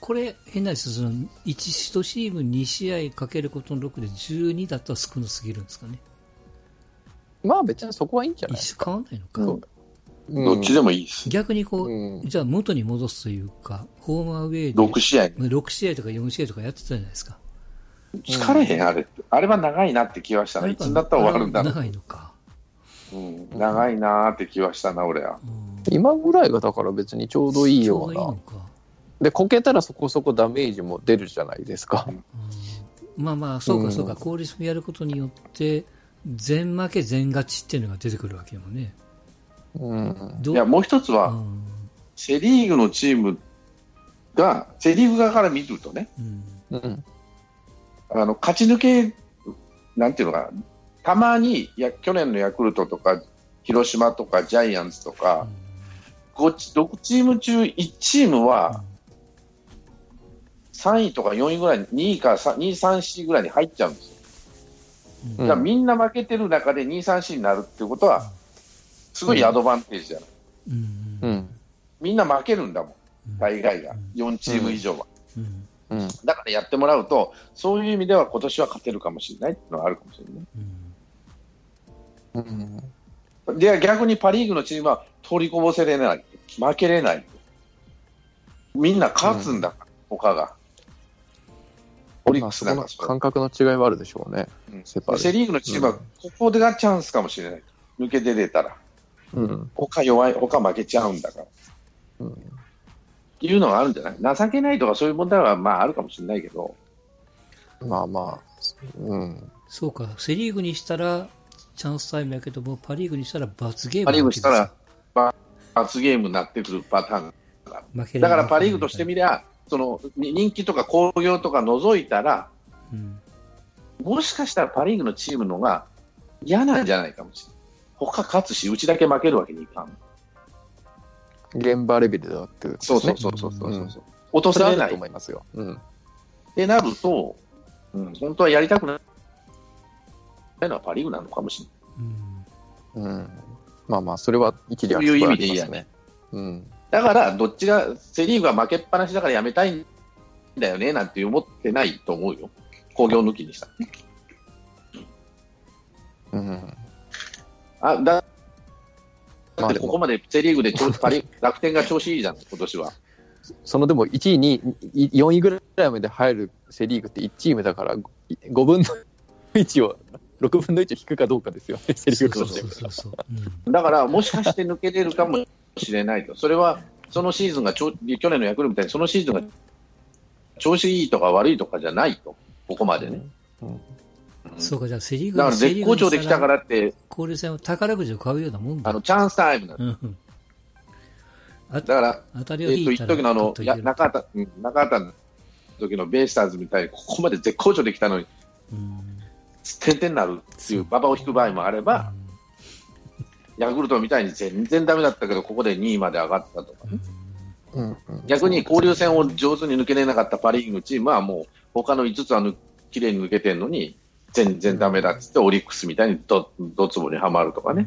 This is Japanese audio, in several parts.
これ、変な話、その、1、1チーム2試合かけることの6で12だったら少なすぎるんですかね。まあ別にそこはいいんじゃない？一緒変わんないのか。うんどっちでもいいです。逆にこう、うんじゃあ元に戻すというか、ホームアウェイで6試合。6試合とか4試合とかやってたじゃないですか。疲れへん、あれ。あれは長いなって気はしたな。いつだったら終わるんだろう。長いのか。うん、長いなーって気はしたな、俺は。うん今ぐらいがだから別にちょうどいいようなちょどいいの。か。で、こけたらそこそこダメージも出るじゃないですか。うんまあまあ、そううんかそうか、効率をやることによって、全負け全勝ちっていうのが出てくるわけよね。うん。どいや、もう一つは、うんセ・リーグのチームが、セ・リーグ側から見るとね、うんうん。あの勝ち抜け、なんていうのかな、たまにや去年のヤクルトとか、広島とかジャイアンツとか、5チ6チーム中1チームは3位とか4位ぐらいに、2位か3 2、3、4ぐらいに入っちゃうんですよ。うんだからみんな負けてる中で2、3、4になるってことは、すごいアドバンテージじゃない。うんうん。みんな負けるんだもん、うん大概が、4チーム以上は。うんうん。だからやってもらうと、そういう意味では今年は勝てるかもしれないっていうのはあるかもしれない。うんうん。で逆にパ・リーグのチームは取りこぼせれない、負けれない、みんな勝つんだから、他が。オリックス感覚の違いはあるでしょうね。うん。セパレセ・リーグのチームはここでがチャンスかもしれない、抜け出れたら、うん。他弱い、他負けちゃうんだから。うん。いうのがあるんじゃない？情けないとかそういう問題はまああるかもしれないけど、まあまあ、うん。そうか、セ・リーグにしたらチャンスタイムやけども、パ・リーグにしたら罰ゲームパ・リーグにしたら罰ゲームになってくるパターンけですよだからパ・リーグとしてみりゃ、そのに人気とか興行とか除いたら、うんもしかしたらパ・リーグのチームのが嫌なんじゃないかもしれない。他勝つし、うちだけ負けるわけにいかん。現場レベルだってことですね。そうそうそうそうそう。うん落とそれないっ思いますよ。うん。てなると、うん、本当はやりたくないのはパ・リーグなのかもしれない。うんうん。まあまあ、それは一理あそういう意味でいいやね。うん。だから、どっちが、セ・リーグは負けっぱなしだからやめたいんだよねなんて思ってないと思うよ。工業抜きにしたらね。うん。あだだってここまでセ・リーグで調パリ 楽天が調子いいじゃん、今年は。そのでも1位に4位ぐらいまで入るセ・リーグって1チームだから5分の1を6分の1を引くかどうかですよね、セ・リーグとしてそうそうそうそう。うんだから、もしかして抜け出るかもしれないと。それは、そのシーズンがちょ、去年のヤクルトみたいに、そのシーズンが調子いいとか悪いとかじゃないと。ここまでね。うん。うん。そうか、じゃあセ・リーグだから絶好調できたからって、交流戦は宝くじを買うようなもんだ。あの、チャンスタイムなん。だから、当たりえっと、一を引いたら時のあの、や中畑、うん中畑の時のベイスターズみたいに、ここまで絶好調できたのに、うん。点々になるっていう馬場を引く場合もあれば、ヤクルトみたいに全然ダメだったけど、ここで2位まで上がったとかね。うんうん。逆に交流戦を上手に抜けれなかったパ・リーグのチームはもう他の5つは抜きれいに抜けてるのに全然ダメだっつってオリックスみたいにどどつぼにはまるとかね。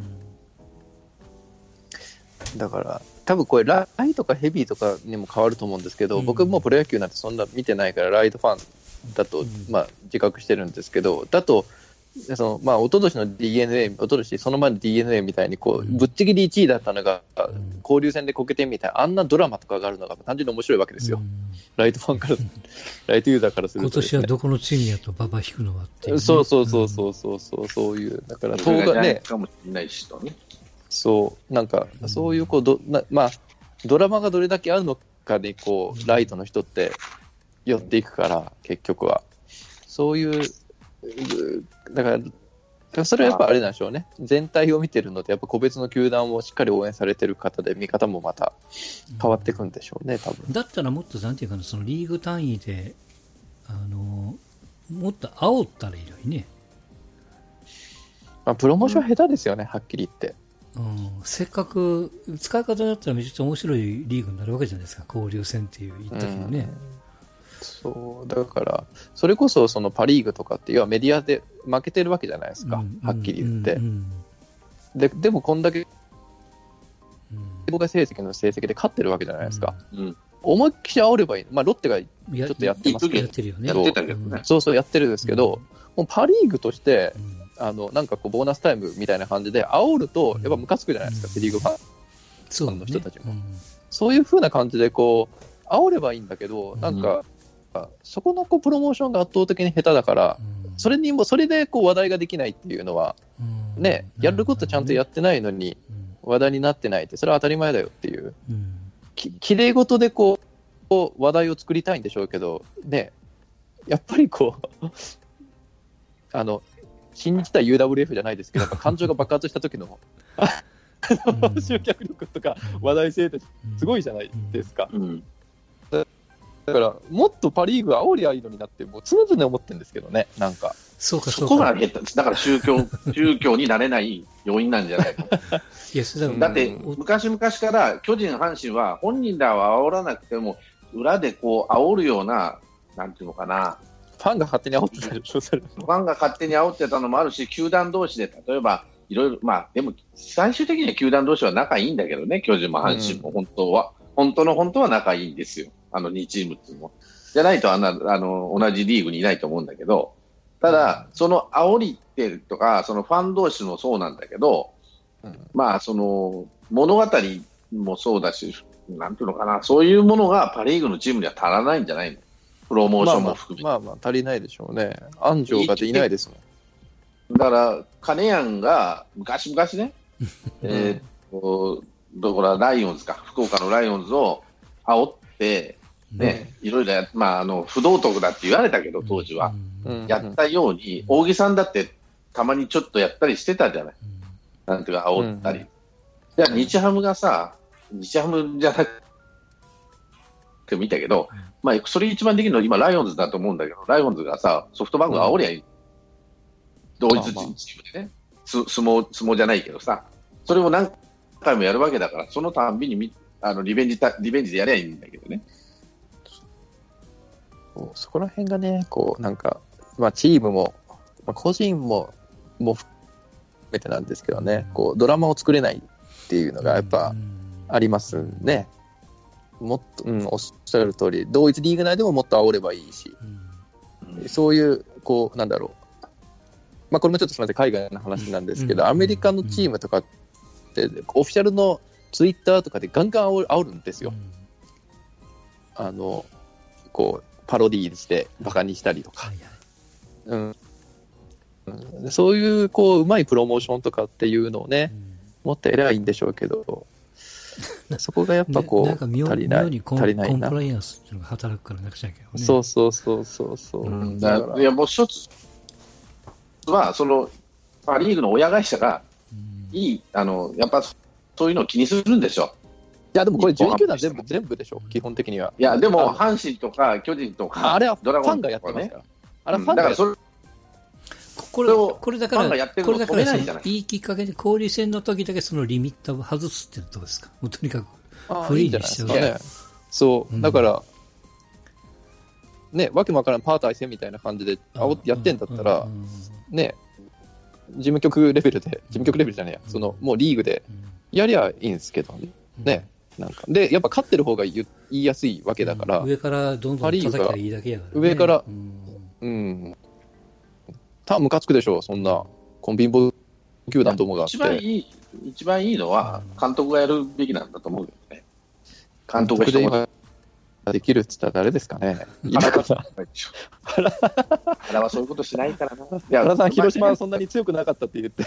だから、多分これ、ライトかヘビーとかにも変わると思うんですけど、うん。僕もうプロ野球なんてそんな見てないから、ライトファンだと、うん。まあ、自覚してるんですけど、だと、そのまあ、一昨年の d n a 一昨年その前の d n a みたいにこう、うん。ぶっちぎり1位だったのが、ん。交流戦でこけてみたいな、あんなドラマとかがあるのが単純に面白いわけですよ、うん。ライトファンから、ライトユーザーからする今と。ね、年はどこのチームやと馬場引くのはっていうね。そうそうそうそうそうそう、そういう、だから、東がね、かもしれないしとね。そう、なんか、そういうこうどな、まあ、ドラマがどれだけあるのかで、こう、ライトの人って寄っていくから、結局は。そういう、うだから、それはやっぱあれなんでしょうね。全体を見てるので、やっぱ個別の球団をしっかり応援されてる方で、見方もまた変わっていくんでしょうね、多分。だったらもっと、なんていうかな、そのリーグ単位で、あの、もっと煽ったらいいのにね。まあ、プロモーション下手ですよね、はっきり言って。うん、せっかく、使い方だったらめちゃくちゃ面白いリーグになるわけじゃないですか、交流戦っていう一時のね。そう、だから、それこそそのパ・リーグとかって、要はメディアで負けてるわけじゃないですか、うんはっきり言って。うんうん。ででも、こんだけうん。公開成績の成績で勝ってるわけじゃないですか。うん。思いっきり煽ればいい。まあ、ロッテが、やちょっとやってますけど。やってるよね。やってたけどね。そうそうやってるんですけど、もうパ・リーグとして、うん。あの、なんかこう、ボーナスタイムみたいな感じで、煽ると、やっぱムカつくじゃないですか、うん。セ・リーグファン。の人たちも。うん。そういう風な感じで、こう、煽ればいいんだけど、なんか、そこのこうプロモーションが圧倒的に下手だから、うん。それにも、それでこう話題ができないっていうのは、うん。ね、やることちゃんとやってないのに、話題になってないって、それは当たり前だよっていう、うん。ききれい事でこう、話題を作りたいんでしょうけど、ね、やっぱりこう、あの、新日対 UWF じゃないですけど、感情が爆発した時の、集客力とか話題性ってすごいじゃないですか。うん。だから、もっとパ・リーグ煽りゃいいのになって、もう常々思ってるんですけどね、なんか。そうか、そそうか。こが下手だから宗教、宗教になれない要因なんじゃないか。いや、それだってうん、昔々から巨人、阪神は本人らは煽らなくても、裏でこう煽るような、なんていうのかな、ファンが勝手に煽ってたでしょ、それ。ファンが勝手に煽ってたのもあるし、球団同士で、例えば、いろいろ、まあ、でも、最終的には球団同士は仲いいんだけどね、巨人も阪神も本当は、本当の本当は仲いいんですよ。あの2チームっていうのも。じゃないと、あんな、あの、同じリーグにいないと思うんだけど、ただ、その煽りってとか、そのファン同士もそうなんだけど、うんまあ、その、物語もそうだし、なんていうのかな、そういうものがパ・リーグのチームには足らないんじゃないの？プロモーションも含めて。まあまあ、まあまあ足りないでしょうね。安城がいないですもん。だから、金谷が昔々ね、えーっと、どこだ、ライオンズか、福岡のライオンズを煽って、ね、いろいろや、まあ、あの、不道徳だって言われたけど、当時は。うん。やったように、大木さんだってたまにちょっとやったりしてたじゃない。なんていうか、煽ったり。うん。じゃあ、日ハムがさ、日ハムじゃなくて見たけど、まあ、それ一番できるのは今、ライオンズだと思うんだけど、ライオンズがさ、ソフトバンクが煽りゃいい。同一チームでね、す相撲、相撲じゃないけどさ、それを何回もやるわけだから、そのたんびにみあのリベンジた、リベンジでやりゃいいんだけどね。そうそこら辺がね、こう、なんか、まあ、チームも、まあ、個人も、も含めてなんですけどね、こう、ドラマを作れないっていうのがやっぱありますね。もっと、うん、おっしゃる通り、同一リーグ内でももっと煽ればいいし、そういう、こう、なんだろう。まあ、これもちょっとすみません、海外の話なんですけど、うんアメリカのチームとかって、オフィシャルのツイッターとかでガンガン煽る煽るんですよ。あの、こう、パロディーして、バカにしたりとか。うん。うんそういう、こう、うまいプロモーションとかっていうのをね、もっとやればいいんでしょうけど、そこがやっぱこう、なんか妙足りない、妙にコン足りないなコンプ。ライアンスっていうのが働くからなくちゃいけない、ね。そうそうそうそうそう。うんだからだいや、もう一つは、その、パ・リーグの親会社が、うんいい、あの、やっぱ、そういうのを気にするんですよ。いや、でもこれ12球団日本ハム全部、全部でしょ、基本的には。いや、でも、あ阪神とか巨人とか、あれはフドラゴンァンがやってますから。あれはファンがやってだからそれ、これこれだから、これだからいいきっかけで交流戦の時だけそのリミッターを外すっていうのはどうですか？もうとにかく。あフリーいいんじゃないですか。にしね。そう。う、ん。だから、ね、わけもわからんパー対戦みたいな感じで煽ってやってんだったらう、ん。ね、事務局レベルで、事務局レベルじゃねえや、その、もうリーグでやりゃいいんですけどね。ね。なんか。で、やっぱ勝ってる方が言いやすいわけだから、上からどんどん叩きゃいいだけやから、ね。上からうんうん。たムカつくでしょ、そんな、コンビンボ球団ともがあっ一番て。いい、一番いいのは、監督がやるべきなんだと思うよね。監督が監督できるって言ったら誰ですかね。い原なかった。原はそういうことしないからな。い や原さん、広島はそんなに強くなかったって言って。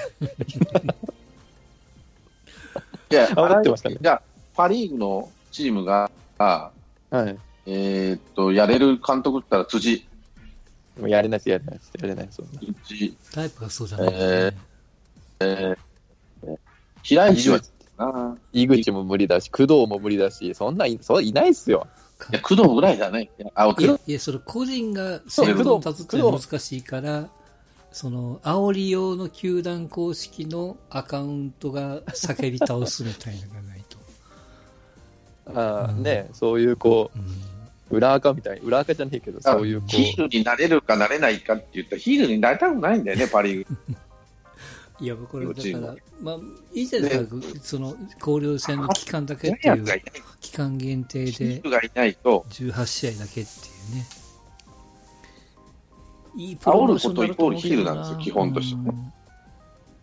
いや、煽ってましたねじゃあ、パ・リーグのチームが、はい。えーっと、やれる監督って言ったら辻、もうやれないです、やれないです、やれないです。辻、タイプがそうじゃない、ええー、平石はな、井口も無理だし、工藤も無理だし、そんない、そういないっすよ。いや、工藤ぐらいだね。あ、いやいや、それ個人が先頭に立つっていうのは難しいから、その、煽り用の球団公式のアカウントが叫び倒すみたいなのがな。あーうんね、そういうこう裏垢みたい、裏垢じゃねえけど、そういうこヒールになれるかなれないかって言ったら、ヒールになりたくないんだよね、パ・リーグ。いや、これだから、まあ、いいじゃないですか、その交流戦の期間だけっていう、期間限定で、18試合だけっていうね。いいプロモーションだと思うけどな。煽ることイコールヒールなんですよ、基本としてね。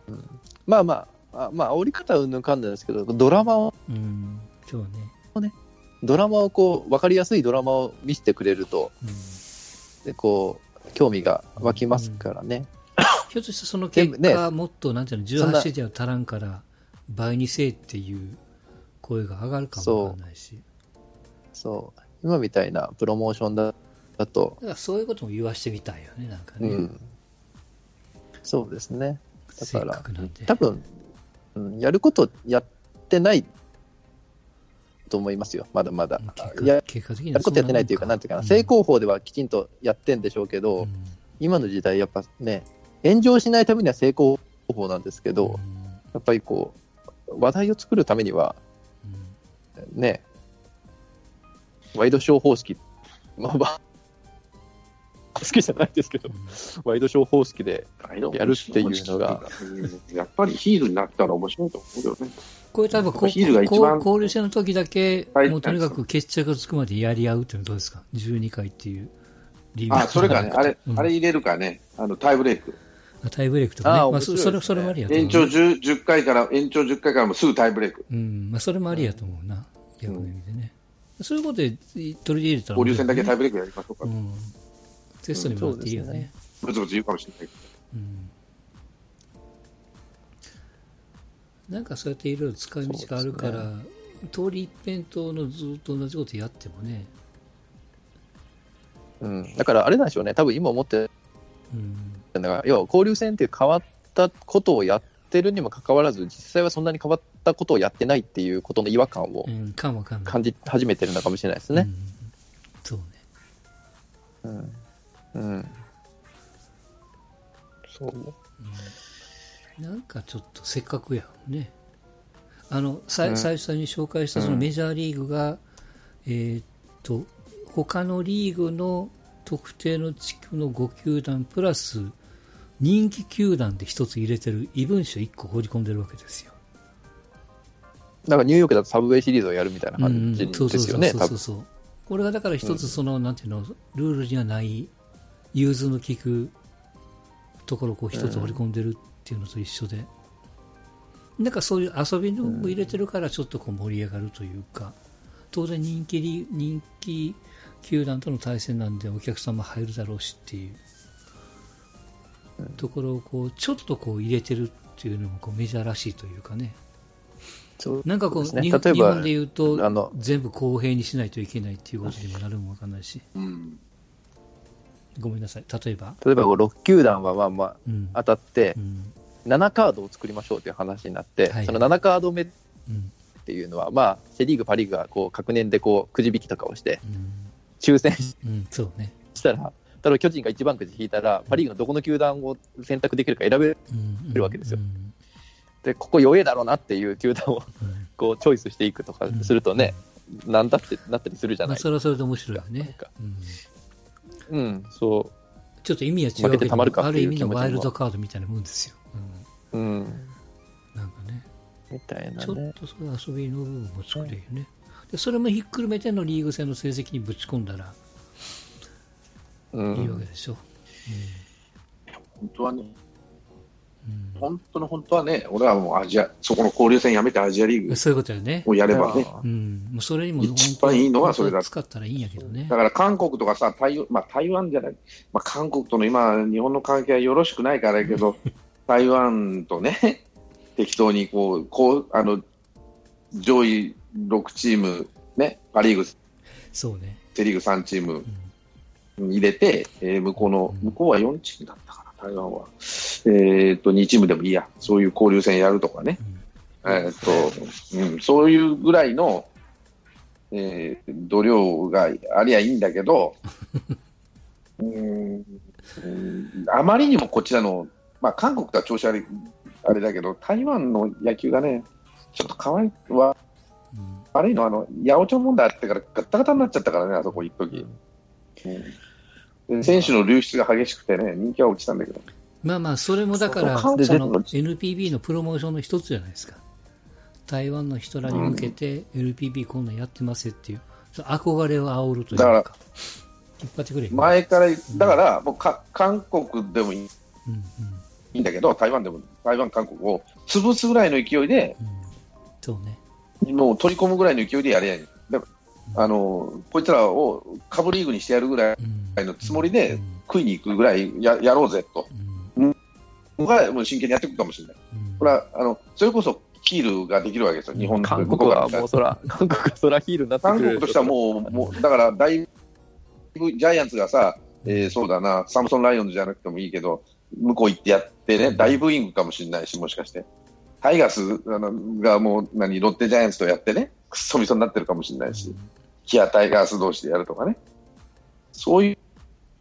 うん、まあまあ、あまあ、煽り方はうんぬんかんなんですけど、ドラマを、うん、そうね。ねドラマをこう、わかりやすいドラマを見せてくれると、うん、で、こう、興味が湧きますからね。ひょっとしてその結果、ね、もっと、なんていうの、18試合は足らんから、倍にせえっていう声が上がるかもわかんないし。そう。今みたいなプロモーションだだと。だからそういうことも言わしてみたいよね、なんかね。うん、そうですね。だから、多分、うん、やることやってないと思いますよ、まだまだ。ややることやってないというか、なんていうかな、正攻法ではきちんとやってんでしょうけど、うん、今の時代、やっぱね、炎上しないためには成功法なんですけど、うん、やっぱりこう、話題を作るためには、うん、ね、ワイドショー方式、まあ、好きじゃないですけど、うん、ワイドショー方式でやるっていうのが。やっぱりヒールになったら面白いと思うよね。これ多分こヒールが一番交流戦の時だけ、もうとにかく決着がつくまでやり合うっていうのはどうですか ?12 回っていう理由あ、それかね、あれ、うん、あれ入れるかね、あのタイブレーク。タイブレークとかね。あまあ、それ、それもありやと思う。延長 10, 10回から、延長10回からもすぐタイブレーク。うん、まあ、それもありやと思うな。逆の意味でね。そういうことで取り入れたら、ね、交流戦だけタイブレークやりましょうか。うんテストにもらっていいよね。ブツブツ言うかもしれないけど。うん、なんかそうやっていろいろ使い道があるから、ね、通り一辺倒のずっと同じことやってもね。うん、だからあれなんでしょうね、多分今思ってるだから、要は交流戦っていう変わったことをやってるにもかかわらず、実際はそんなに変わったことをやってないっていうことの違和感を感じ始めてるのかもしれないですね。うん、そうね。うんうん。そう。うん、なんかちょっとせっかくやね。あの、さ、うん、最初に紹介したそのメジャーリーグが、うん、えー、っと、他のリーグの特定の地区の5球団プラス人気球団で一つ入れてる異文書1個放り込んでるわけですよ。なんかニューヨークだとサブウェイシリーズをやるみたいな感じですよね、そうそうそうこれがだから一つその、なんていうの、ルールにはない融通の利くところを一つ掘り込んでるっていうのと一緒で、なんかそういう遊びのも入れてるからちょっとこう盛り上がるというか、当然人気人気球団との対戦なんでお客さんも入るだろうしっていうところをこうちょっとこう入れてるっていうのもこうメジャーらしいというかね。なんかこう、ね、日本でいうと全部公平にしないといけないっていうことにもなるもわかんないし。うんごめんなさい、例えば？例えば6球団はまあまあ当たって、7カードを作りましょうという話になって、その7カード目っていうのは、まあ、セ・リーグ、パ・リーグがこう各年でこうくじ引きとかをして、抽選したら、例えば巨人が1番くじ引いたら、パ・リーグのどこの球団を選択できるか選べるわけですよ。で、ここ弱えだろうなっていう球団をこうチョイスしていくとかするとね、なんだってなったりするじゃないですか。それはそれで面白いよね。うん、そう。ちょっと意味は違うけど、ある意味のワイルドカードみたいなもんですよ。うん。うん、なんかね。みたいな、ね、ちょっとそういう遊びの部分も作れるよね。でそれもひっくるめてのリーグ戦の成績にぶち込んだら、うん、いいわけでしょ。うん、本当はね、本当の本当はね、俺はもうアジア、そこの交流戦やめてアジアリーグそういうことよね。をやればね。うん。もうそれにも一番いいのはそれだ。使ったらいいんやけどね。だから韓国とかさ、台,、まあ、台湾じゃない、まあ、韓国との今、日本の関係はよろしくないからやけど、台湾とね、適当にこう、こう、あの、上位6チーム、ね、パ・リーグ、そうね。セ・リーグ3チーム入れて、えー、向こうの、向こうは4チームだったか台湾は。えっ、と、2チームでもいいや、そういう交流戦やるとかね。うん、えっ、と、うん、そういうぐらいの、えー、度量がありゃいいんだけど、うん、あまりにもこちらの、まあ、韓国とは調子悪い、あれだけど、台湾の野球がね、ちょっと可愛いは、うん、悪いのは、あの、八百長問題あってからガタガタになっちゃったからね、あそこ一時、うん選手の流出が激しくてね、人気は落ちたんだけど。まあまあ、それもだから、その NPB のプロモーションの一つじゃないですか。台湾の人らに向けて、NPB こんなんやってますっていう、その憧れを煽るというだかか、引っ張ってくれ。前から、だから、もうか韓国でもいいうんうんいいんだけど、台湾でも、台湾、韓国を潰すぐらいの勢いで、うんそうね。もう取り込むぐらいの勢いでやりゃいい。だからあのこいつらをカブリーグにしてやるぐらいうんのつもりでうん。食いに行くぐらいややろうぜと、うん。僕はもう真剣にやっていくかもしれない。うん。これはあのそれこそヒールができるわけですよ、日本の韓国はもうそら、韓国はそらヒールになってく韓る国としてはもう、もうだからだいぶジャイアンツがさ、えーそうだな、サムソンライオンズじゃなくてもいいけど、向こう行ってやってね、大ブーイングかもしれないし、もしかして。タイガースあのがもう何、ロッテジャイアンツとやってね、くっそみそになってるかもしれないし、キアタイガース同士でやるとかね、そういう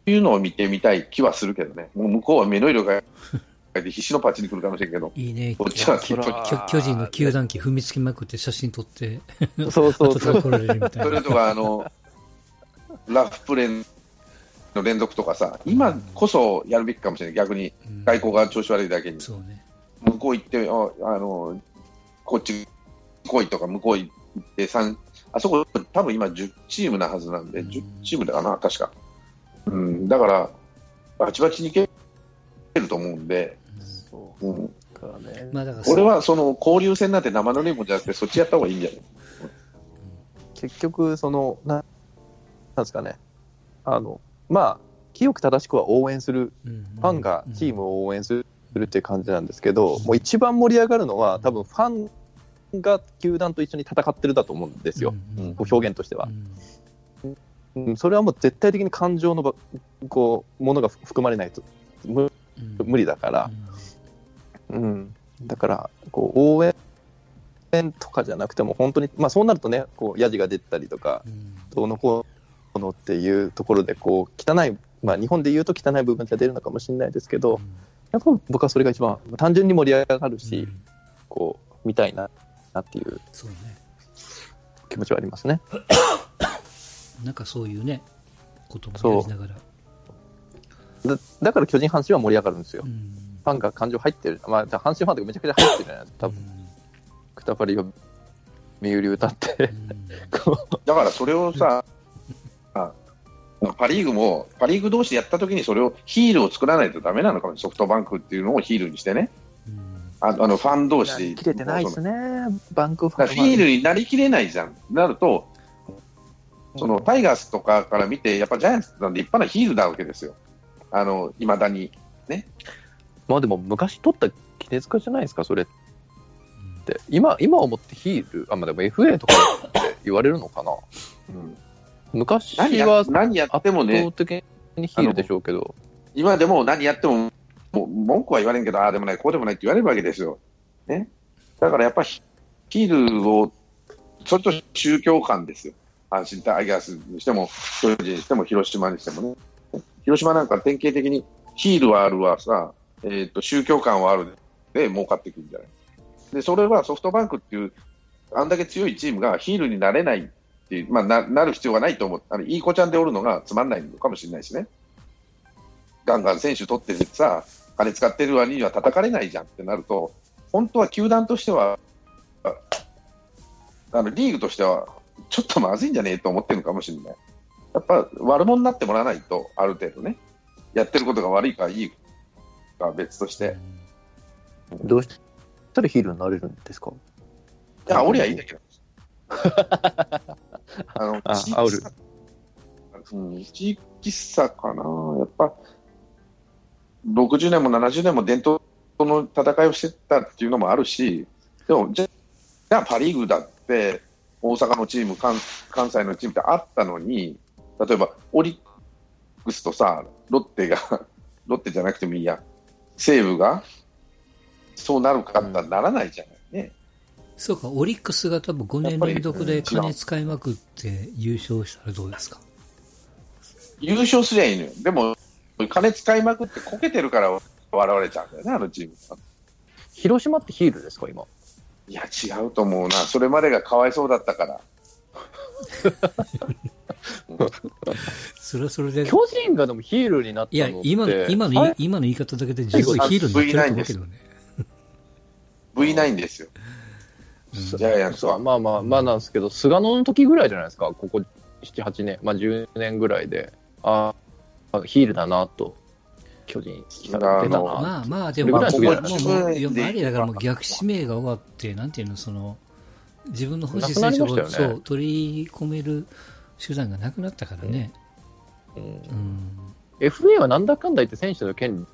のを見てみたい気はするけどね、もう向こうは目の色が変えて必死のパッチに来るかもしれんけど、いいね。こっちはきっと巨巨人の球団機踏みつけまくって写真撮って、そうそうそう後で。来られるみたいな。それとか、あの、ラフプレーの連続とかさ、今こそやるべきかもしれない、逆にうん外交が調子悪いだけに、そうね。向こう行って、ああのこっち来いとか、向こう行って、三あそこ、多分今10チームなはずなんで、うん10チームだな、確か。うん、だから、バチバチにいけると思うんで、そうん、うからね。まあだから俺はその交流戦なんて生のレモンじゃなくて、そっちやった方がいいんじゃない？結局、その、ななんですかね。あの、まあ、清く正しくは応援する、フファンがチームを応援するっていう感じなんですけど、もう一番盛り上がるのは、多分ファンが球団と一緒に戦ってるだと思うんですよ、うん。こう表現としては。うん、それはもう絶対的に感情のばこうものが含まれないと。無無理だから、うん、だからこう応援とかじゃなくても本当に、まあ、そうなるとねこうヤジが出たりとかどうのこうのっていうところでこう汚い、まあ、日本で言うと汚い部分が出るのかもしれないですけどやっぱ僕はそれが一番単純に盛り上がるし、こう見たいななっていう。気持ちはありますね。なんかそういうね、こともやりながら。だだから巨人阪神は盛り上がるんですよ。うん。ファンが感情入ってる、まあ、阪神ファンとかめちゃくちゃ入ってるじゃないですか、多分くたばりを身売り歌って、こだからそれをさ、あパ・リーグも、パ・リーグ同士でやったときにそれをヒールを作らないとダメなのかも、ソフトバンクっていうのをヒールにしてね、うん。ああのファン同う士で。切れてないですね、バンクファンールになりきれないじゃん。なると、そのタイガースとかから見て、やっぱジャイアンツなんで立派なヒールなわけですよ。あの、未だに。まあでも昔取った杵塚じゃないですか、それって。今、今思ってヒール、あ、まあでも FA とかって言われるのかな。うん昔何やは何やっても圧ね倒、的にヒールでしょうけど、今でも何やっても、もう文句は言われんけど、ああでもない、こうでもないって言われるわけですよ。ね。だからやっぱりヒールを、それと宗教観ですよ。阪神タイガースにしても、巨人にしても、広島にしてもね。広島なんか典型的にヒールはあるわさ、えー、と宗教観はあるで儲かってくるんじゃないで、それはソフトバンクっていう、あんだけ強いチームがヒールになれないっていう、まあ、ななる必要はないと思う。あのいい子ちゃんでおるのがつまんないのかもしれないしね。ガンガン選手取っててさ、金使ってる割には叩かれないじゃんってなると、本当は球団としては、あのリーグとしては、ちょっとまずいんじゃねえと思ってるのかもしれない。やっぱ悪者になってもらわないと、ある程度ね、やってることが悪いかいいかは別として、どうしたらヒールになれるんですか？いや、俺はいいんだけど。あの、あ煽る差うん、地域差かな。やっぱ、60年も70年も伝統の戦いをしてたっていうのもあるし、でも、じゃじゃあパ・リーグだって、大阪のチーム関、関西のチームってあったのに、例えばオリックスとさ、ロッテが、ロッテじゃなくてもいいや、西武が、そうなるかってならないじゃないね。そうか、オリックスが多分5年連続で金使いまくって優勝したらどうですか？優勝すりゃいいのよ。でも、金使いまくってこけてるから笑われちゃうんだよね、あのチームは。広島ってヒールですか、今？いや、違うと思うな。それまでがかわいそうだったから。それはそれで。巨人がでもヒールになったいやのっ、て。今の、今のはい、今の言い方だけで十分ヒールになってると思うけどね。V9 ですよ。うんジャイアンツは。そうまあまあまあなんですけど、菅野の時ぐらいじゃないですか、ここ7、8年、まあ10年ぐらいで、ああ、ヒールだなと、巨人、出たな。まあまあ、でも、それぐらいもう、あれだからもう逆指名が終わって、なんていうの、その、自分の欲しい選手を、ねそう、取り込める手段がなくなったからね。うんうん。FA はなんだかんだ言って選手の権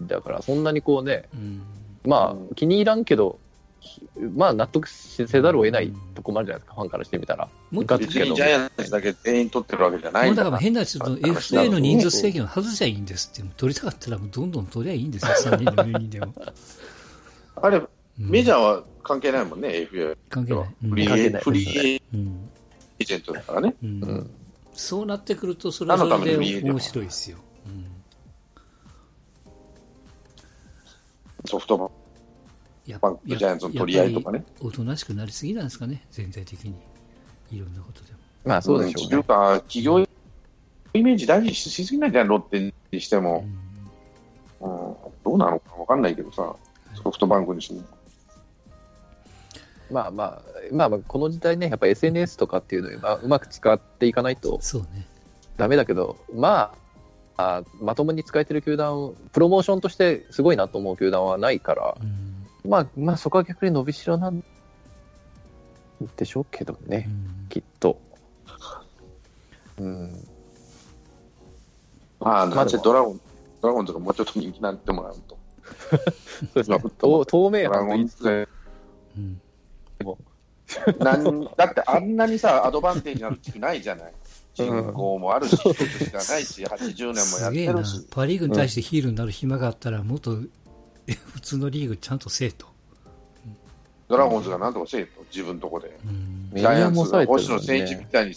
利だから、そんなにこうね、うん。まあ気に入らんけど、まあ納得せざるを得ないとこもあるじゃないですか、ファンからしてみたら。もっと別にジャイアンツだけ全員取ってるわけじゃないもうだからんだから。変なちょっと FA の人数制限を外しゃいいんですって、取りたかったらもうどんどん取りゃいいんですよ、3人でも4人でも。あれ、うんメジャーは関係ないもんね、FA 関係ない。うんフリーフリーうんエージェントだからね。そうなってくると、それはで面白いですよ。うんソフトバンやっバンクとジャイアンツの取り合いとかね。やっぱりおとなしくなりすぎなんですかね、全体的に。いろんなことでも。まあそうでしょうねという。か、企業イメージ大事にししすぎないじゃん、ロッテにしてうも。んうん、どうなのかわかんないけどさ、ソフトバンクにしても。まあまあ、まあまあ、この時代ね、やっぱ SNS とかっていうのを、まあ、うまく使っていかないとそうね。ダメだけど、まあ、あまともに使えてる球団、プロモーションとしてすごいなと思う球団はないから、うんまあ、まあそこは逆に伸びしろなんでしょうけどうね、んきっと。うん、まあ、なんせまあでもドラゴン、ドラゴンズがもうちょっと人気になってもらうと。そうですねまあ透透明ドラゴン版と言いつつズうんなんだってあんなにさ、アドバンテージなる地区ないじゃない。人口もあるし、一つしかないし、80年もやってるし。。パ・リーグに対してヒールになる暇があったら、もっと 普通のリーグちゃんとせえと。ドラゴンズがなんとかせえと、自分のとこで。うんジャイアンツが星野千一みたいに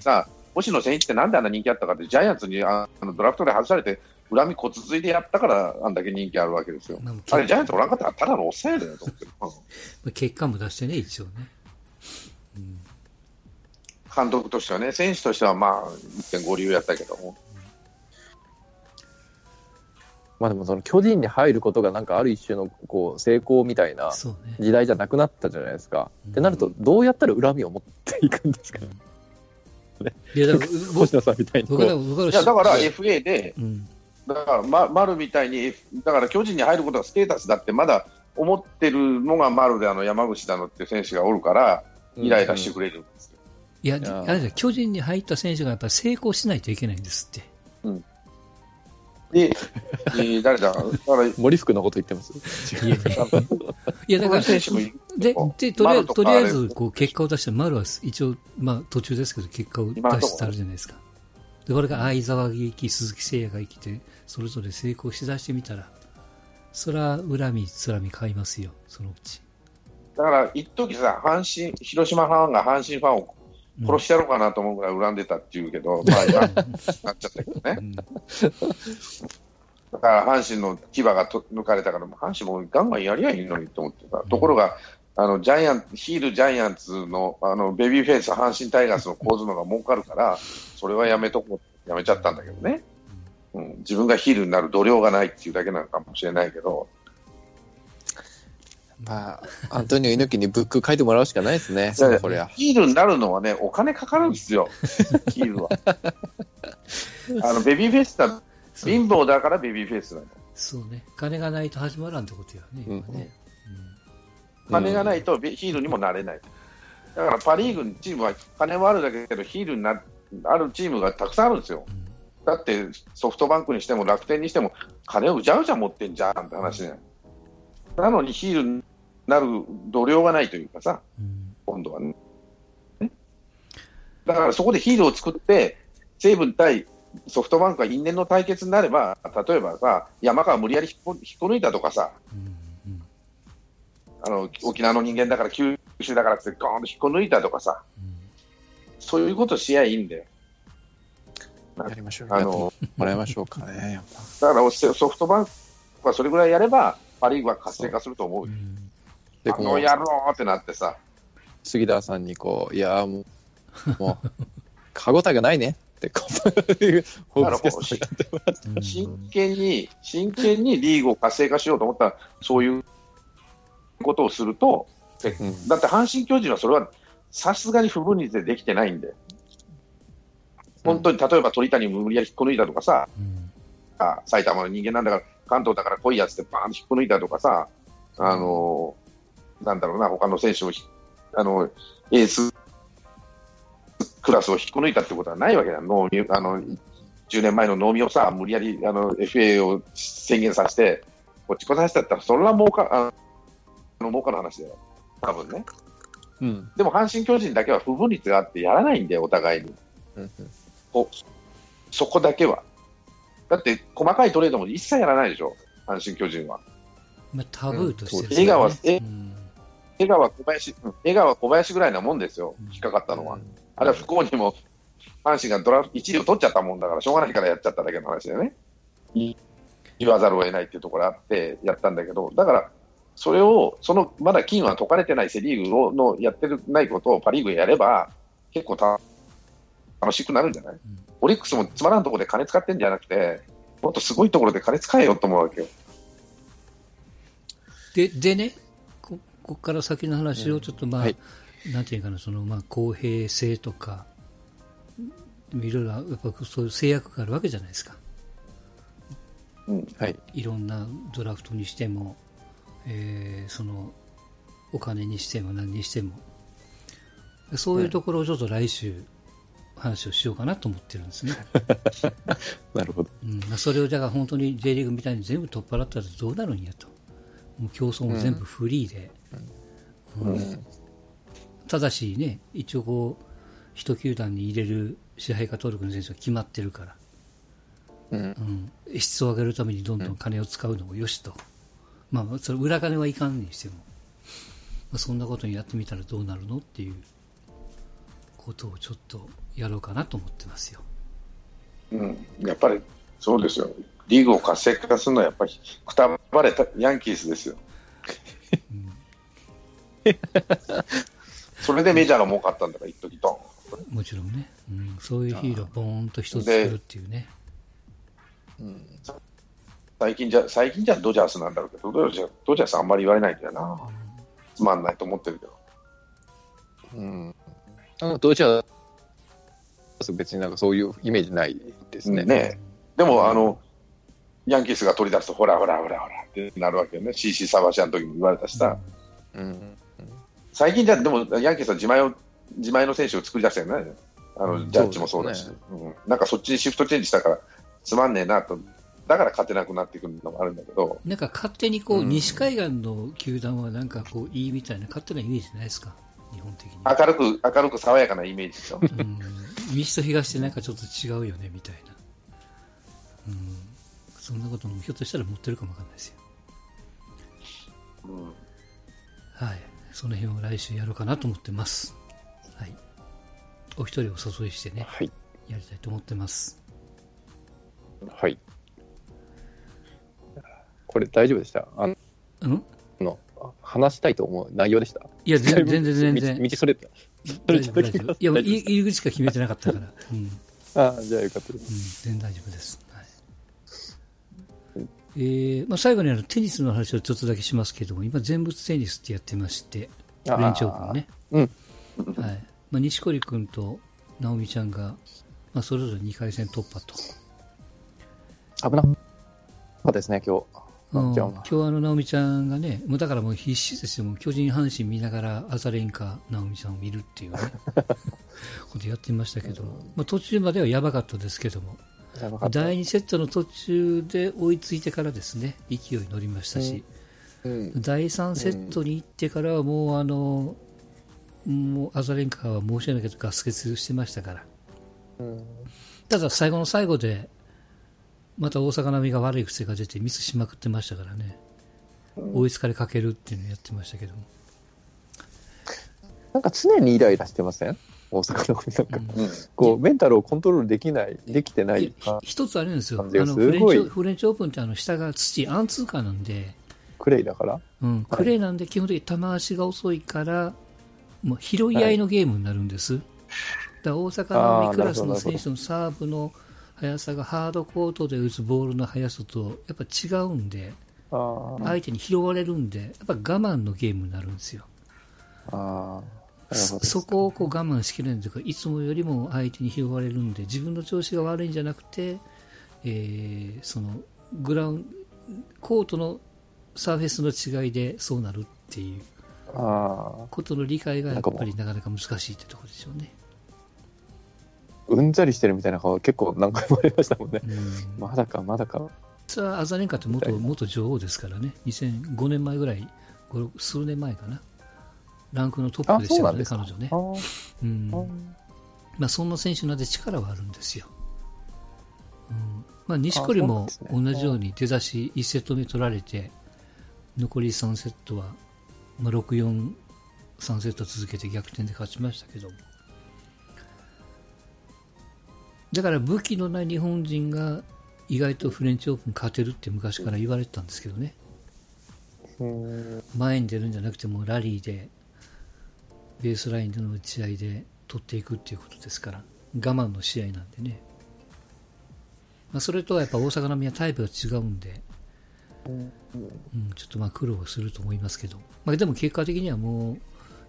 さ、星野千一ってなんであんな人気あったかって、ジャイアンツにああのドラフトで外されて、恨み骨ついでやったから、あんだけ人気あるわけですよ。まああれ、ジャイアンツおらんかったら、ただのおっさんやだよと思って 結果も出してね、一応ね。うん監督としてはね、選手としてはまあ、1.5流やったけども。まあでもその巨人に入ることがなんかある一種のこう成功みたいな。時代じゃなくなったじゃないですか。うんってなると、どうやったら恨みを持っていくんですか、いや、だから、僕 星野さんみたいにこ僕ら、う。僕ら、いや、だから FA で、うん。だから、ま、丸みたいに、だから巨人に入ることがステータスだって、まだ思ってるのが丸で、あの山口だのって選手がおるから、イライラしてくれるんですよ。いや、いやあれ巨人に入った選手がやっぱり成功しないといけないんですって。で、えー誰だ、だから、森福のこと言ってます？いやだから、で、で、とりあえず、丸とりあえず、こう、結果を出して、丸は一応、まあ、途中ですけど、結果を出してあるじゃないですか。で、これが相沢が生き、鈴木誠也が生きて、それぞれ成功しだしてみたら、そら、恨み、つらみ買いますよ、そのうち。だから、一時さ、阪神、広島ファンが阪神ファンをうん殺してやろうかなと思うぐらい恨んでたっていうけど、まあ今、なっちゃったけどね。うんだから阪神の牙がと抜かれたから、阪神もガンガンやりゃいいのにと思ってた。ところが、あのジャイアンヒールジャイアンツのあのベビーフェイス、阪神タイガースの構図のが儲かるから、それはやめとこう、やめちゃったんだけどね。うん、自分がヒールになる度量がないっていうだけなのかもしれないけど、まあ、アントニオ猪木にブック書いてもらうしかないですね、こりゃ。ヒールになるのはね、お金かかるんですよ、ヒールは。あのベビーフェイスだ、そう貧乏だからベビーフェイスなの。そうね。金がないと始まらんってことやね、今ね。金がないとヒールにもなれない。だからパ・リーグのチームは金はあるだけだけど、ヒールになあるチームがたくさんあるんですよ。うんだってソフトバンクにしても楽天にしても金をうじゃうじゃ持ってんじゃんって話ね。なのにヒールになる度量がないというかさ、うん今度はね。ねだからそこでヒールを作って、西武対ソフトバンクが因縁の対決になれば、例えばさ、山川無理やり引っこ引っこ抜いたとかさ、うんうんあの沖縄の人間だから九州だからってゴーンと引っこ抜いたとかさ、うんそういうことしやいいんだよ。やりましょう。あのもらいましょうかね。だからソフトバンクはそれぐらいやれば、パ・リーグは活性化すると思うよ。うんで、あこのの野郎ってなってさ、杉田さんにこう、いやーもう、もう、歯応えがないねってこというホークスキャストになってますうん真剣に、真剣にリーグを活性化しようと思ったら、そういうことをすると、でうんだって阪神・巨人はそれはさすがに不分率でできてないんで、本当に例えば鳥谷無理やり引っこ抜いたとかさ、うんあ埼玉の人間なんだから、関東だから来いやつってバーンと引っこ抜いたとかさ、あのなんだろうな、他の選手をひあのエースクラスを引っこ抜いたってことはないわけだ、能見あの10年前の能見をさ、無理やりあの FA を宣言させて、こっちこさせたったら、それは儲かあの儲かる話だよ、多分ね。うん。でも阪神・巨人だけは不分率があってやらないんで、お互いに。うんこそこだけは。だって、細かいトレードも一切やらないでしょ、阪神・巨人は。まあ、タブーとしてうん江川えうん江川、小林、うん江川、小林ぐらいなもんですようん、引っかかったのは。あれは不幸にも、阪神がドラフト1位を取っちゃったもんだから、しょうがないからやっちゃっただけの話だよね。い言わざるを得ないっていうところがあって、やったんだけど、だから、それを、その、まだ金は解かれてないセ・リーグをのやってるないことをパ・リーグでやれば、結構た楽しくなるんじゃない、オリックスもつまらんところで金使ってんじゃなくて、もっとすごいところで金使えよと思うわけよ。ででねこここから先の話をちょっとまあ、はい。なんていうかなそのまあ公平性とかいろいろやっぱそういう制約があるわけじゃないですか。うん。はい。いろんなドラフトにしても、えーそのお金にしても何にしても。そういうところをちょっと来週話をしようかなと思ってるんですね、なるほど。うん。まあ、それをだから本当に J リーグみたいに全部取っ払ったらどうなるんやと。もう競争も全部フリーで、うん。ただしね一応こう一球団に入れる支配下登録の選手は決まってるから。うん。うん、質を上げるためにどんどん金を使うのもよしと、まあ、それ裏金はいかんにしても、まあ、そんなことにやってみたらどうなるのっていうことをちょっとやろうかなと思ってますよ。うん、やっぱりそうですよ、リーグを活性化するのはやっぱりくたばれたヤンキースですよ。それでメジャーが儲かったんだから、一時ドン。もちろんね、うん、そういうヒーローボーンと一つ作るっていうね。最近じゃ、最近じゃドジャースなんだろうけど、ドジャースドジャースあんまり言われないんだよな。つまんないと思ってるけど。うん。あの、どちら別になんかそういうイメージないですね。ねでも、あの、ヤンキースが取り出すと、ほらほらほらほらってなるわけよね。CC サバシャの時も言われたしさ。うん。最近じゃ、でも、ヤンキースは自前を、自前の選手を作り出したよね。あの、うんジャッジもそうだし、そううん。なんかそっちにシフトチェンジしたから、つまんねえなと。だから勝てなくなってくるのもあるんだけど、なんか勝手にこう、うん西海岸の球団はなんかこういいみたいな勝手なイメージないですか、日本的に。明るく、明るく爽やかなイメージでしょ。うん、西と東ってなんかちょっと違うよねみたいな、うん、そんなこともひょっとしたら持ってるかもわかんないですよ。うんはい、その辺を来週やろうかなと思ってます。はい、お一人お誘いしてね、はい。やりたいと思ってます。はい。これ大丈夫でした？あうん？の、話したいと思う内容でした？いや、全 全然全道然。道それた。それ大丈夫、大丈夫。いや、入入り口しか決めてなかったから、うん、うん、ああ、じゃあよかったです。全然大丈夫です。はいえーまあ、最後にあのテニスの話をちょっとだけしますけども、今、全仏テニスってやってまして、フレンチオープンね。うん。はいまあ、錦織君と直美ちゃんが、まあ、それぞれ2回戦突破と。危なかったですね、今日。うん今日あの直美ちゃんがね、もうだからもう必死ですよ、もう巨人、阪神見ながらアザレンカ直美ちゃんを見るっていうね、ことやってましたけど、まあ、途中まではやばかったですけども、第2セットの途中で追いついてからですね、勢いに乗りましたし、うん。第3セットに行ってからはもうあの、もうアザレンカは申し訳ないけどガス欠してましたから。うん。ただ最後の最後で、また大阪並みが悪い癖が出てミスしまくってましたからね、追いつかれかけるっていうのをやってましたけども、なんか常にイライラしてません？大阪のなんか、うんこう、メンタルをコントロールできない、できてない一つあれなんですよ、すごいフレンチフレンチオープンってあの下が土、アンツーカーなんで、クレイだから？うん、クレーなんで基本的に球足が遅いから、もう拾い合いのゲームになるんです。ら大阪のミクラスの選手のサーブの速さがハードコートで打つボールの速さとやっぱ違うんで、ああ。相手に拾われるんで、やっぱ我慢のゲームになるんですよ。ああ。そこをこう我慢しきれないというか、いつもよりも相手に拾われるんで、自分の調子が悪いんじゃなくて、えーそのグラウンコートのサーフェスの違いでそうなるっていう。ことの理解がやっぱりなかなか難しいってところでしょうね。うんざりしてるみたいな顔結構何回もありましたもんね。うんまだか、まだか。実はアザレンカって元元女王ですからね、2005年前ぐらい、5 6数年前かな、ランクのトップでしたからね、彼女ねあ。うんあ。まあ、そんな選手なんで力はあるんですよ。うんまあ、錦織も同じように出だし1セット目取られて、残り3セットは、まあ、6、4、3セット続けて逆転で勝ちましたけども。だから武器のない日本人が意外とフレンチオープン勝てるって昔から言われてたんですけどね。うん。前に出るんじゃなくてもラリーでベースラインでの打ち合いで取っていくっていうことですから我慢の試合なんでね、まあ、それとはやっぱ大阪並みはタイプが違うんで、うん、ちょっとまあ苦労すると思いますけど、まあ、でも結果的にはもう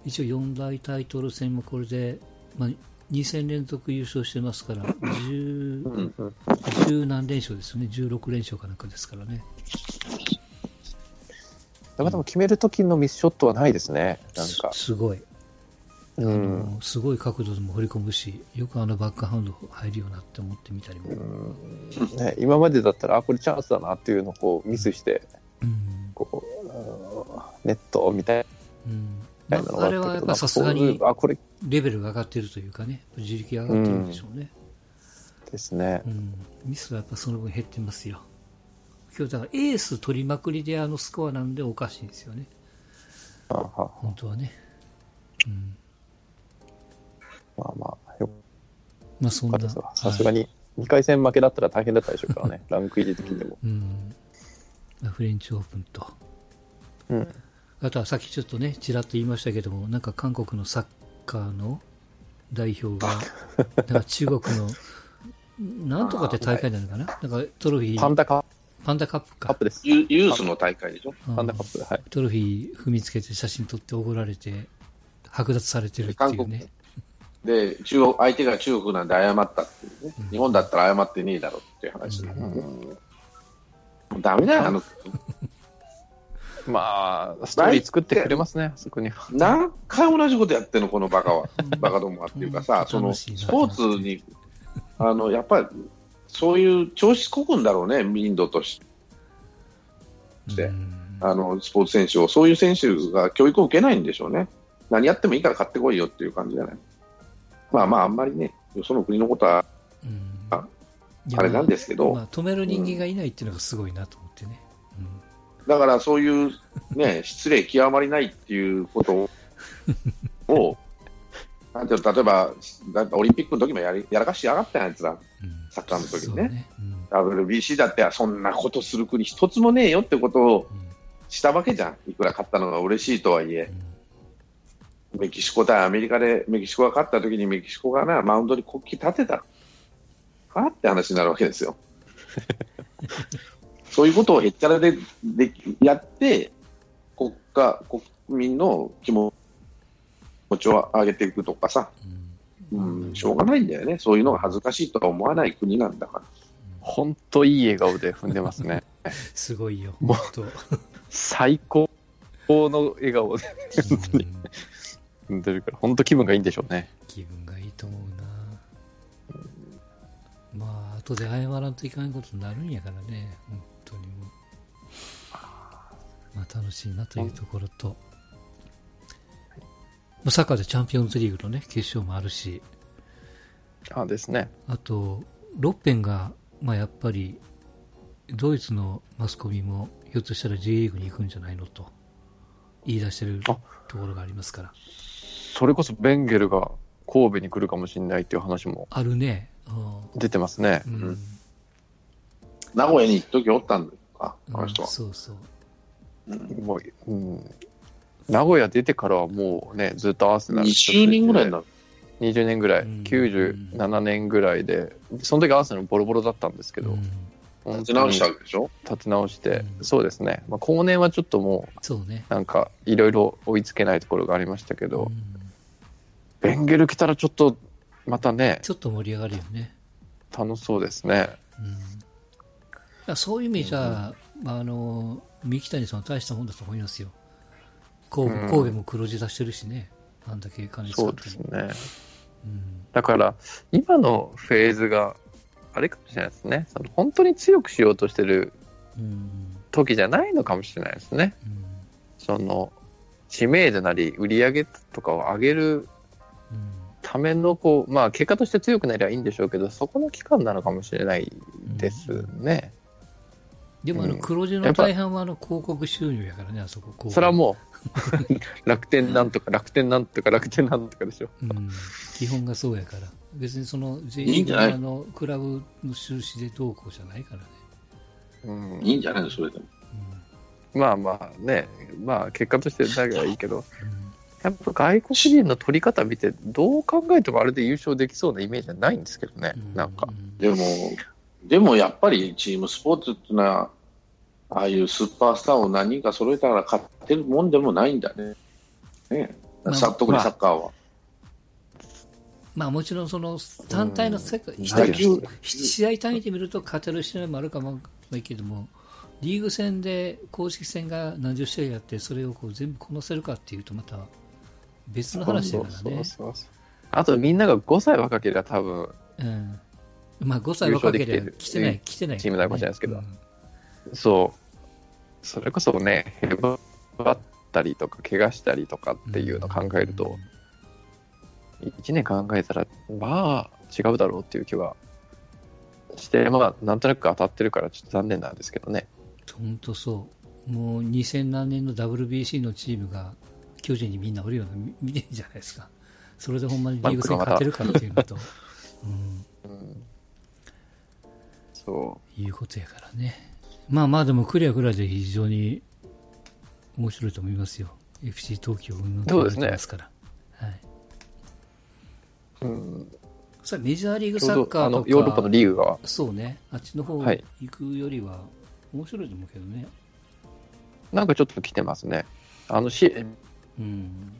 一応四大タイトル戦もこれで、まあ、2戦連続優勝してますから10うん10何連勝ですよね。16連勝かなんかですからね。だからでも決める時のミスショットはないですね。なんか。すすごいうん。もうすごい角度でも振り込むし、よくあのバックハンド入るようなって思ってみたりも。ね、今までだったら、あ、これチャンスだなっていうのをこうミスして、うん。こう、ネットみたいうん。なのまあ、があったけどあれはやっぱさすがにあ、これレベルが上がってるというかね、自力が上がってるんでしょうね。ですねう。ん。ミスはやっぱその分減ってますよ。今日だからエース取りまくりであのスコアなんでおかしいんですよね。本当はね。うん。まあまあ、よまあそんな。さすがに2回戦負けだったら大変だったでしょうからね、ランク入り的にも。うん。まあフレンチオープンと。うん。あとはさっきちょっとね、ちらっと言いましたけども、なんか韓国のサッカーの代表が、なんか中国の、なんとかって大会なのかな？なんかトロフィー、パンダカパンダカップか。カップです。ユユースの大会でしょ？うんパンダカップで、はい。トロフィー踏みつけて写真撮って怒られて、剥奪されてるって韓国いうね。で中国相手が中国なんで謝ったっていうね、日本だったら謝ってねえだろっていう話、うん。ダメだよ、あの。まあ、ストーリー作ってくれますね、そこに。は。何回同じことやってんの、このバカは、バカどもはっていうかさ、そのスポーツに、あのやっぱりそういう調子こくんだろうね、民度として、うん。あのスポーツ選手を、そういう選手が教育を受けないんでしょうね、何やってもいいから買ってこいよっていう感じじゃない。まあまあ、あんまりね、よその国のことはうん。あれなんですけど、まあ、止める人間がいないっていうのがすごいなと思ってね。だからそういう、ね、失礼極まりないっていうことを、を なんていうの例えば、だオリンピックの時もやりやらかしやがったやつら、うん。サッカーの時にね。ね。うん。WBC だってそんなことする国一つもねえよってことをうん。したわけじゃん、いくら勝ったのが嬉しいとはいえ、メキシコ対アメリカでメキシコが勝った時にメキシコがなマウンドに国旗立てたかって話になるわけですよ。そういうことをへっちゃらででやって、国家、国民の気持ちを上げていくとかさ、うんうん、しょうがないんだよね、そういうのが恥ずかしいとは思わない国なんだから。本当いい笑顔で踏んでますね。すごいよ。も最高の笑顔でうん踏んでるから、本当気分がいいんでしょうね。気分がいいと思うな。まあ、後で謝らんといかんことになるんやからね、本当にもう。まあ、楽しいなというところと、まあサッカーでチャンピオンズリーグのね、決勝もあるし、あですね。あと、ロッペンが、まあ、やっぱり、ドイツのマスコミも、ひょっとしたら J リーグに行くんじゃないのと、言い出してるあところがありますから。それこそベンゲルが神戸に来るかもしれないっていう話もあるね。う出てますね。ん。うん名古屋に一時おったんだか、あの人は。そうそう。もう、うん。名古屋出てからはもうね、ずっとアーセナル20人ぐらいになる。う20年ぐらい、うん97年ぐらいで、その時アーセナルボロボロだったんですけど、うん本立て直したわけでしょ？立て直して、うんそうですね、まあ、後年はちょっともう、そうね。なんかいろいろ追いつけないところがありましたけど、うんベンゲル来たらちょっとまたね、ちょっと盛り上がるよね。楽しそうですね。うんそういう意味じゃ、まあ、あの三木谷さんは大したもんだと思いますよ。神戸うん神戸も黒字出してるしね、あんだけ金使そうっても。ですね。うんだから、今のフェーズが、あれかもしれないですね。その本当に強くしようとしてるうん時じゃないのかもしれないですね。うんその、知名度なり売り上げとかを上げるうんための、こう、まあ結果として強くなりゃいいんでしょうけど、そこの期間なのかもしれないですね。でもあのうん黒字の大半はあの広告収入やからね、あそこ。それはもう、楽天なんとか、楽天なんとか、楽天なんとかでしょ。うん、基本がそうやから。別にその、全員いいんじゃない？あのクラブの収支でどうこうじゃないからね。うんいいんじゃないのそれでも。まあまあね、まあ結果としてだけはいいけど、うんやっぱ外国人の取り方見て、どう考えてもあれで優勝できそうなイメージはないんですけどね、うんなんか。でも、でもやっぱりチームスポーツっていうのは、ああいうスーパースターを何人か揃えたら勝ってるもんでもないんだね。ねまあさ特にサッカーは。まあもちろんその単体の世界、一野人球試合単位で見ると勝てる試合もあるかもないけども、リーグ戦で公式戦が何十試合やって、それをこう全部こなせるかっていうと、また別の話だからね。そうそうそうあとみんなが5歳若ければ多分、うん。まあ5歳若ければ来てない、来てない、チームなのかもしれないですけどうんそう、それこそね、へばったりとか、怪我したりとかっていうのを考えると、1年考えたら、まあ違うだろうっていう気はして、まあなんとなく当たってるからちょっと残念なんですけどね。本当そう。もう2000何年の WBC のチームが巨人にみんなおるような見見てるじゃないですか。それでほんまにリーグ戦勝てるかっていうのと、うん、うん、そいうことやからね。まあまあでもクリアぐらいで非常に面白いと思いますよ。FC 東京運動そうですねますから。はい。う、うん、それメジャーリーグサッカーとヨーロッパのリーグが、そうね、あっちの方はい行くよりは面白いと思うけどね。なんかちょっと来てますね。あのしうん。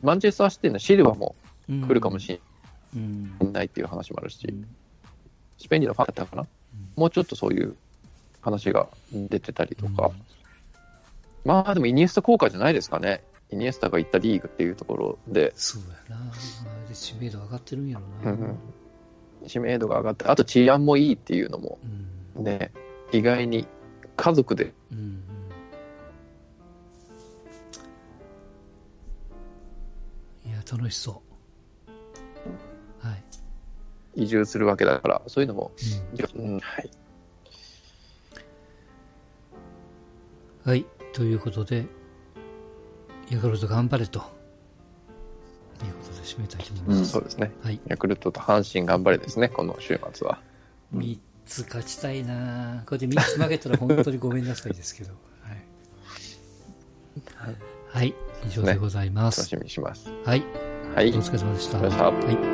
マンチェスターシティのシルバもうん。来るかもしれうん。ないっていう話もあるし、うん。スペイン人のファンだったかな、もうちょっとそういう話が出てたりとか、まあでもイニエスタ効果じゃないですかね。イニエスタが行ったリーグっていうところで、そうやな。まあで知名度上がってるんやろな。うん。うん知名度が上がって、あと治安もいいっていうのもうん。ね、意外に家族で、楽しそう。はい。移住するわけだから、そういうのも、うんうんはい、はい。ということで、ヤクルト頑張れと。ということで締めたいと思います。そうですね。はい。ヤクルトと阪神頑張れですね、この週末は。3つ勝ちたいなこれで3つ負けたら本当にごめんなさいですけど。はい。はい。以上でございます。楽しみにします。はい。はい。お疲れ様でした。お疲れ様でしたはい。